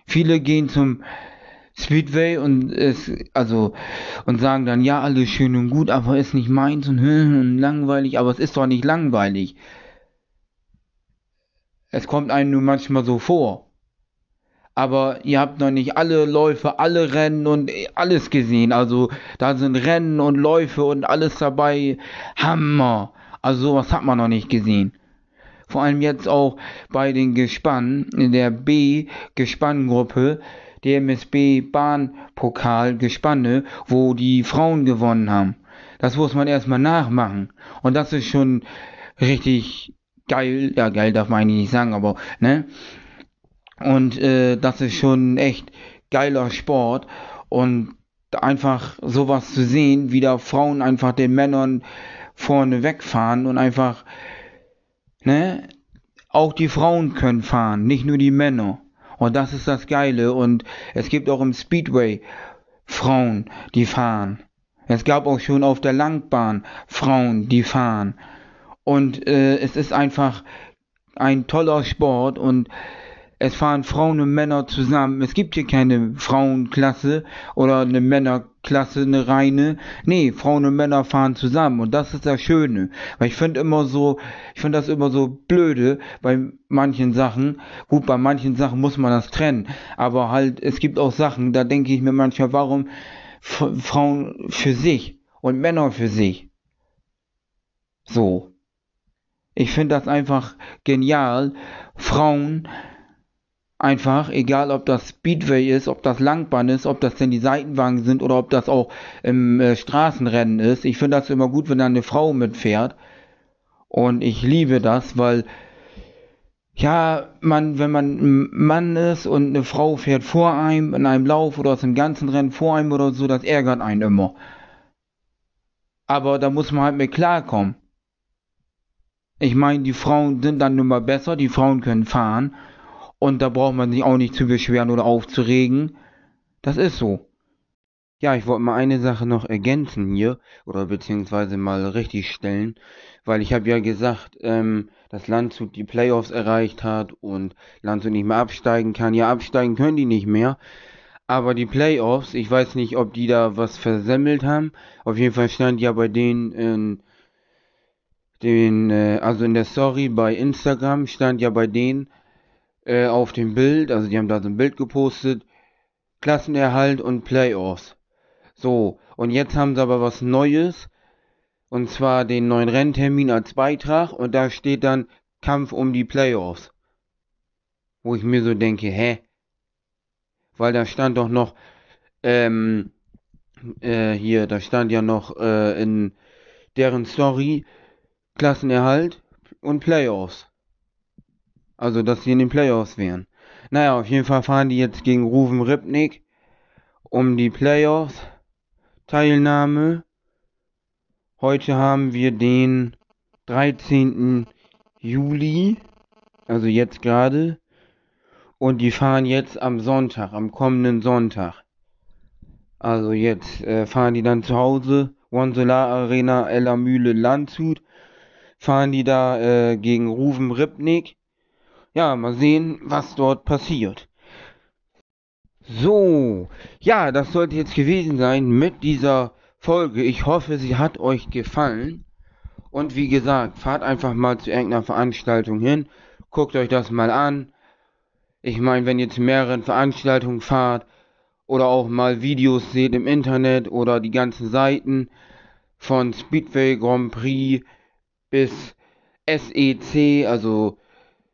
Speaker 2: Viele gehen zum Speedway und es, also, und sagen dann, ja, alles schön und gut, aber ist nicht meins und, [LAUGHS] und langweilig, aber es ist doch nicht langweilig. Es kommt einem nur manchmal so vor. Aber ihr habt noch nicht alle Läufe, alle Rennen und alles gesehen. Also da sind Rennen und Läufe und alles dabei. Hammer. Also sowas hat man noch nicht gesehen. Vor allem jetzt auch bei den Gespannen in der B-Gespanngruppe DMSB Bahnpokal Gespanne, wo die Frauen gewonnen haben. Das muss man erstmal nachmachen. Und das ist schon richtig geil. Ja, geil darf man eigentlich nicht sagen, aber, ne? Und äh, das ist schon echt geiler Sport. Und einfach sowas zu sehen, wie da Frauen einfach den Männern vorne wegfahren und einfach, ne, auch die Frauen können fahren, nicht nur die Männer. Und das ist das Geile. Und es gibt auch im Speedway Frauen, die fahren. Es gab auch schon auf der Langbahn Frauen, die fahren. Und äh, es ist einfach ein toller Sport und es fahren Frauen und Männer zusammen. Es gibt hier keine Frauenklasse oder eine Männerklasse, eine reine. Nee, Frauen und Männer fahren zusammen und das ist das Schöne. Weil ich finde immer so, ich finde das immer so blöde bei manchen Sachen. Gut, bei manchen Sachen muss man das trennen. Aber halt, es gibt auch Sachen, da denke ich mir manchmal, warum Frauen für sich und Männer für sich? So. Ich finde das einfach genial. Frauen einfach, egal ob das Speedway ist, ob das Langbahn ist, ob das denn die Seitenwagen sind oder ob das auch im äh, Straßenrennen ist. Ich finde das immer gut, wenn da eine Frau mitfährt. Und ich liebe das, weil ja, man, wenn man ein Mann ist und eine Frau fährt vor einem in einem Lauf oder aus dem ganzen Rennen vor einem oder so, das ärgert einen immer. Aber da muss man halt mit klarkommen. Ich meine, die Frauen sind dann nun mal besser, die Frauen können fahren und da braucht man sich auch nicht zu beschweren oder aufzuregen. Das ist so. Ja, ich wollte mal eine Sache noch ergänzen hier, oder beziehungsweise mal richtig stellen, weil ich habe ja gesagt, ähm, dass Landshut die Playoffs erreicht hat und Landshut nicht mehr absteigen kann. Ja, absteigen können die nicht mehr. Aber die Playoffs, ich weiß nicht, ob die da was versemmelt haben. Auf jeden Fall stand ja bei denen in den, äh, also in der Story bei Instagram stand ja bei denen, äh, auf dem Bild, also die haben da so ein Bild gepostet, Klassenerhalt und Playoffs. So, und jetzt haben sie aber was Neues, und zwar den neuen Renntermin als Beitrag, und da steht dann Kampf um die Playoffs. Wo ich mir so denke, hä? Weil da stand doch noch, ähm, äh, hier, da stand ja noch äh, in deren Story Klassenerhalt und Playoffs. Also, dass sie in den Playoffs wären. Naja, auf jeden Fall fahren die jetzt gegen Ruven Ripnik um die Playoffs. Teilnahme. Heute haben wir den 13. Juli, also jetzt gerade. Und die fahren jetzt am Sonntag, am kommenden Sonntag. Also jetzt äh, fahren die dann zu Hause, One Solar Arena, Ella Mühle, Landshut. Fahren die da äh, gegen Ruven Ripnik ja, mal sehen, was dort passiert. So, ja, das sollte jetzt gewesen sein mit dieser Folge. Ich hoffe, sie hat euch gefallen. Und wie gesagt, fahrt einfach mal zu irgendeiner Veranstaltung hin. Guckt euch das mal an. Ich meine, wenn ihr zu mehreren Veranstaltungen fahrt oder auch mal Videos seht im Internet oder die ganzen Seiten von Speedway Grand Prix bis SEC, also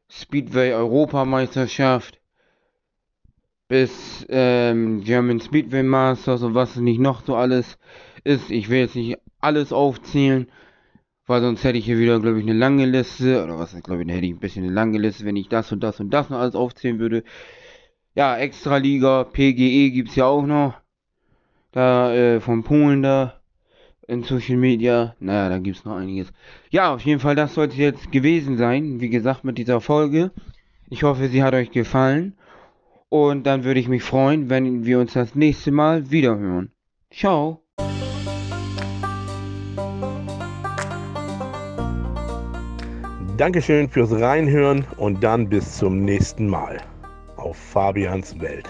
Speaker 2: Speedway Europameisterschaft bis ähm, German Speedway Masters und was nicht noch so alles ist. Ich will jetzt nicht alles aufzählen, weil sonst hätte ich hier wieder, glaube ich, eine lange Liste. Oder was, glaube ich, hätte ich ein bisschen eine lange Liste, wenn ich das und das und das noch alles aufzählen würde. Ja, Extraliga, PGE gibt es ja auch noch. Da, äh, von Polen da in Social Media. Naja, da gibt es noch einiges. Ja, auf jeden Fall, das sollte jetzt gewesen sein. Wie gesagt, mit dieser Folge. Ich hoffe, sie hat euch gefallen. Und dann würde ich mich freuen, wenn wir uns das nächste Mal wiederhören. Ciao.
Speaker 1: Dankeschön fürs Reinhören und dann bis zum nächsten Mal auf Fabians Welt.